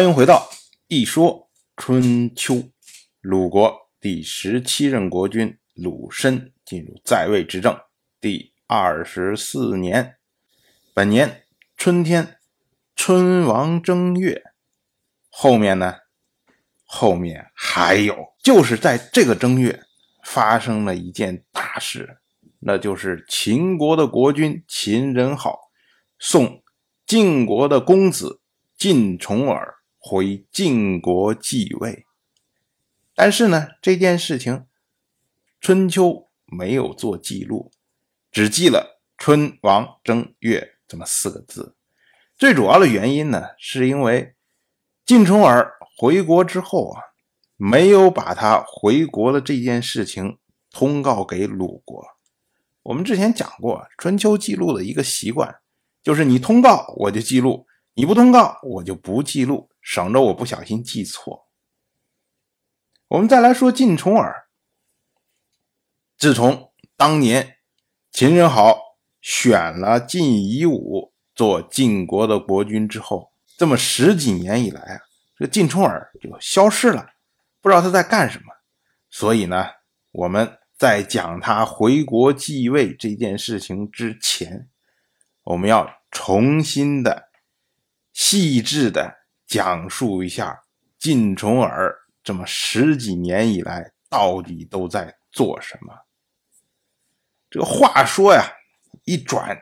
欢迎回到《一说春秋》。鲁国第十七任国君鲁申进入在位执政第二十四年，本年春天，春王正月。后面呢？后面还有，就是在这个正月，发生了一件大事，那就是秦国的国君秦仁好送晋国的公子晋重耳。回晋国继位，但是呢，这件事情春秋没有做记录，只记了“春王正月”这么四个字。最主要的原因呢，是因为晋重耳回国之后啊，没有把他回国的这件事情通告给鲁国。我们之前讲过，春秋记录的一个习惯，就是你通告我就记录，你不通告我就不记录。省着我不小心记错。我们再来说晋重耳。自从当年秦人好选了晋夷吾做晋国的国君之后，这么十几年以来啊，这个晋重耳就消失了，不知道他在干什么。所以呢，我们在讲他回国继位这件事情之前，我们要重新的、细致的。讲述一下晋重耳这么十几年以来到底都在做什么。这个话说呀，一转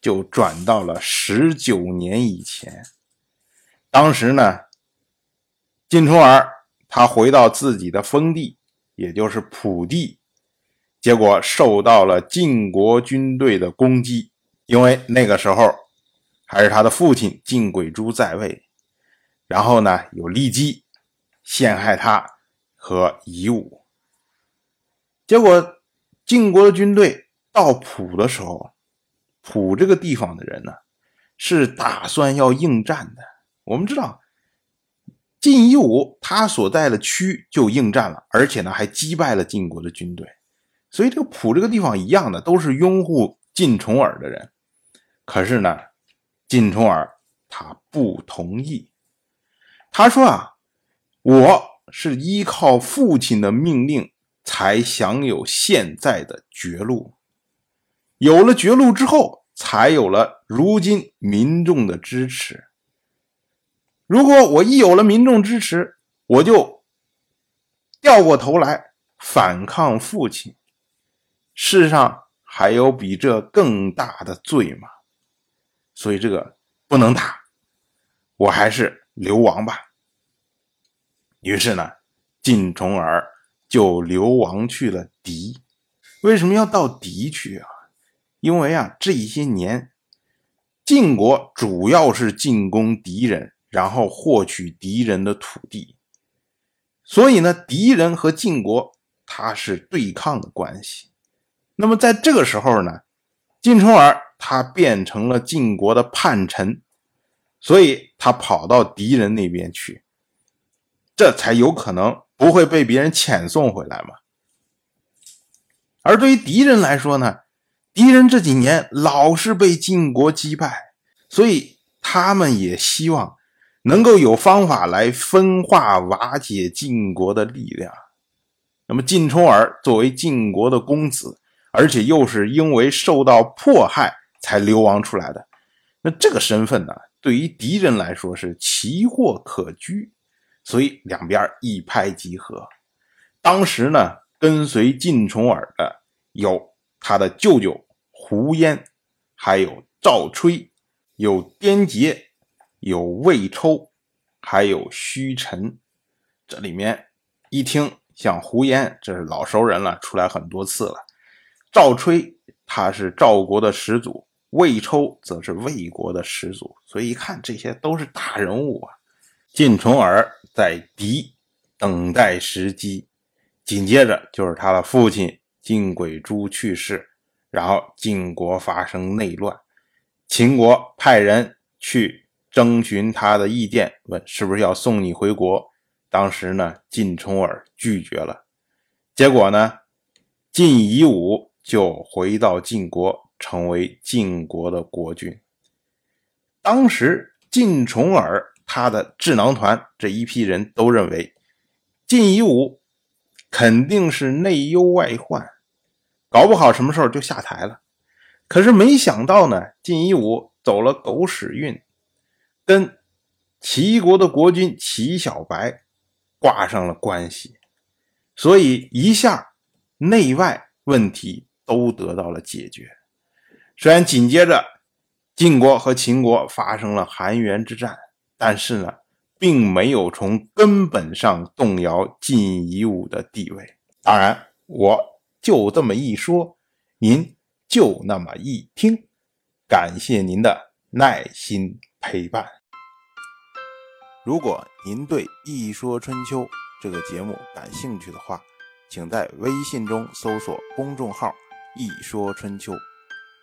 就转到了十九年以前。当时呢，晋重耳他回到自己的封地，也就是蒲地，结果受到了晋国军队的攻击，因为那个时候还是他的父亲晋轨珠在位。然后呢，有骊姬陷害他和夷吾，结果晋国的军队到蒲的时候，蒲这个地方的人呢是打算要应战的。我们知道，晋夷吾他所在的区就应战了，而且呢还击败了晋国的军队，所以这个蒲这个地方一样的都是拥护晋重耳的人。可是呢，晋重耳他不同意。他说啊，我是依靠父亲的命令才享有现在的绝路，有了绝路之后，才有了如今民众的支持。如果我一有了民众支持，我就掉过头来反抗父亲，世上还有比这更大的罪吗？所以这个不能打，我还是。流亡吧。于是呢，晋重耳就流亡去了狄。为什么要到狄去啊？因为啊，这一些年晋国主要是进攻敌人，然后获取敌人的土地。所以呢，敌人和晋国他是对抗的关系。那么在这个时候呢，晋重耳他变成了晋国的叛臣。所以他跑到敌人那边去，这才有可能不会被别人遣送回来嘛。而对于敌人来说呢，敌人这几年老是被晋国击败，所以他们也希望能够有方法来分化瓦解晋国的力量。那么晋重耳作为晋国的公子，而且又是因为受到迫害才流亡出来的，那这个身份呢？对于敌人来说是奇货可居，所以两边一拍即合。当时呢，跟随晋重耳的有他的舅舅胡嫣，还有赵吹，有颠杰，有魏抽，还有虚陈。这里面一听，像胡嫣，这是老熟人了，出来很多次了。赵吹，他是赵国的始祖。魏抽则是魏国的始祖，所以一看这些都是大人物啊。晋重耳在敌等待时机，紧接着就是他的父亲晋轨珠去世，然后晋国发生内乱，秦国派人去征询他的意见，问是不是要送你回国。当时呢，晋重耳拒绝了，结果呢，晋夷吾就回到晋国。成为晋国的国君。当时晋重耳他的智囊团这一批人都认为，晋夷吾肯定是内忧外患，搞不好什么时候就下台了。可是没想到呢，晋夷吾走了狗屎运，跟齐国的国君齐小白挂上了关系，所以一下内外问题都得到了解决。虽然紧接着晋国和秦国发生了韩元之战，但是呢，并没有从根本上动摇晋夷吾的地位。当然，我就这么一说，您。就那么一听，感谢您的耐心陪伴。如果您对《一说春秋》这个节目感兴趣的话，请在微信中搜索公众号“一说春秋”，